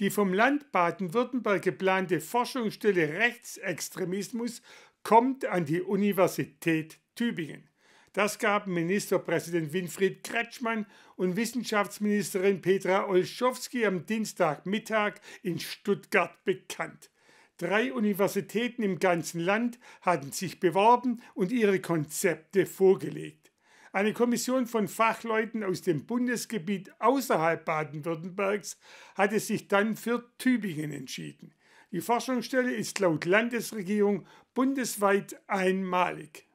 Die vom Land Baden-Württemberg geplante Forschungsstelle Rechtsextremismus kommt an die Universität Tübingen. Das gaben Ministerpräsident Winfried Kretschmann und Wissenschaftsministerin Petra Olschowski am Dienstagmittag in Stuttgart bekannt. Drei Universitäten im ganzen Land hatten sich beworben und ihre Konzepte vorgelegt. Eine Kommission von Fachleuten aus dem Bundesgebiet außerhalb Baden-Württembergs hatte sich dann für Tübingen entschieden. Die Forschungsstelle ist laut Landesregierung bundesweit einmalig.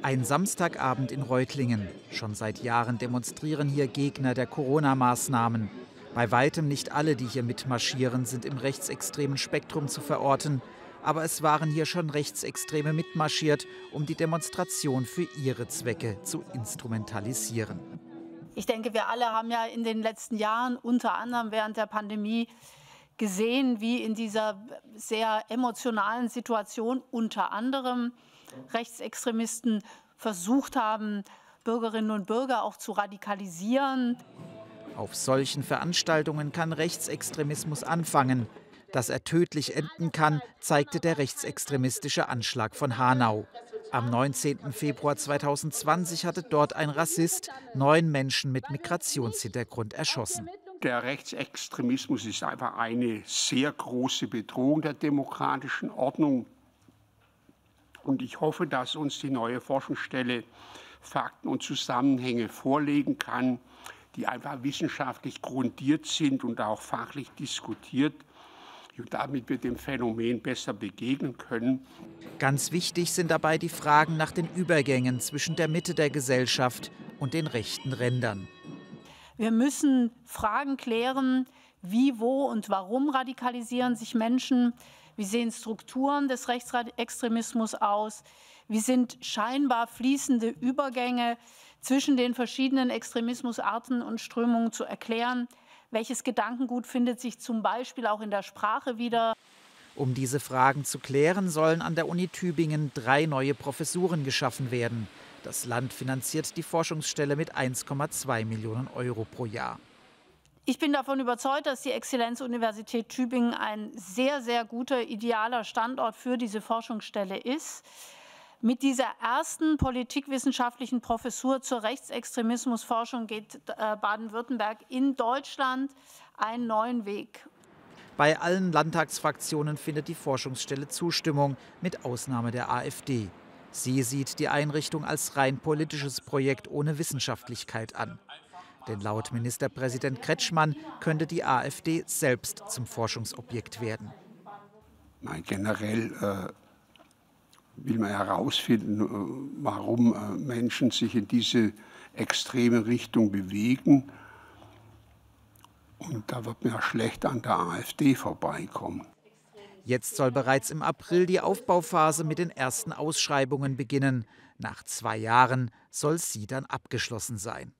Ein Samstagabend in Reutlingen. Schon seit Jahren demonstrieren hier Gegner der Corona-Maßnahmen. Bei weitem nicht alle, die hier mitmarschieren, sind im rechtsextremen Spektrum zu verorten. Aber es waren hier schon Rechtsextreme mitmarschiert, um die Demonstration für ihre Zwecke zu instrumentalisieren. Ich denke, wir alle haben ja in den letzten Jahren, unter anderem während der Pandemie, gesehen, wie in dieser sehr emotionalen Situation unter anderem Rechtsextremisten versucht haben, Bürgerinnen und Bürger auch zu radikalisieren. Auf solchen Veranstaltungen kann Rechtsextremismus anfangen. Dass er tödlich enden kann, zeigte der rechtsextremistische Anschlag von Hanau. Am 19. Februar 2020 hatte dort ein Rassist neun Menschen mit Migrationshintergrund erschossen. Der Rechtsextremismus ist einfach eine sehr große Bedrohung der demokratischen Ordnung. Und ich hoffe, dass uns die neue Forschungsstelle Fakten und Zusammenhänge vorlegen kann, die einfach wissenschaftlich grundiert sind und auch fachlich diskutiert. Und damit wir dem Phänomen besser begegnen können. Ganz wichtig sind dabei die Fragen nach den Übergängen zwischen der Mitte der Gesellschaft und den rechten Rändern. Wir müssen Fragen klären, wie, wo und warum radikalisieren sich Menschen, wie sehen Strukturen des Rechtsextremismus aus, wie sind scheinbar fließende Übergänge zwischen den verschiedenen Extremismusarten und Strömungen zu erklären. Welches Gedankengut findet sich zum Beispiel auch in der Sprache wieder? Um diese Fragen zu klären, sollen an der Uni Tübingen drei neue Professuren geschaffen werden. Das Land finanziert die Forschungsstelle mit 1,2 Millionen Euro pro Jahr. Ich bin davon überzeugt, dass die Exzellenzuniversität Tübingen ein sehr, sehr guter, idealer Standort für diese Forschungsstelle ist. Mit dieser ersten politikwissenschaftlichen Professur zur Rechtsextremismusforschung geht äh, Baden-Württemberg in Deutschland einen neuen Weg. Bei allen Landtagsfraktionen findet die Forschungsstelle Zustimmung, mit Ausnahme der AfD. Sie sieht die Einrichtung als rein politisches Projekt ohne Wissenschaftlichkeit an. Denn laut Ministerpräsident Kretschmann könnte die AfD selbst zum Forschungsobjekt werden. Nein, generell äh, will man herausfinden, äh, warum äh, Menschen sich in diese extreme Richtung bewegen. Und da wird man ja schlecht an der AfD vorbeikommen. Jetzt soll bereits im April die Aufbauphase mit den ersten Ausschreibungen beginnen. Nach zwei Jahren soll sie dann abgeschlossen sein.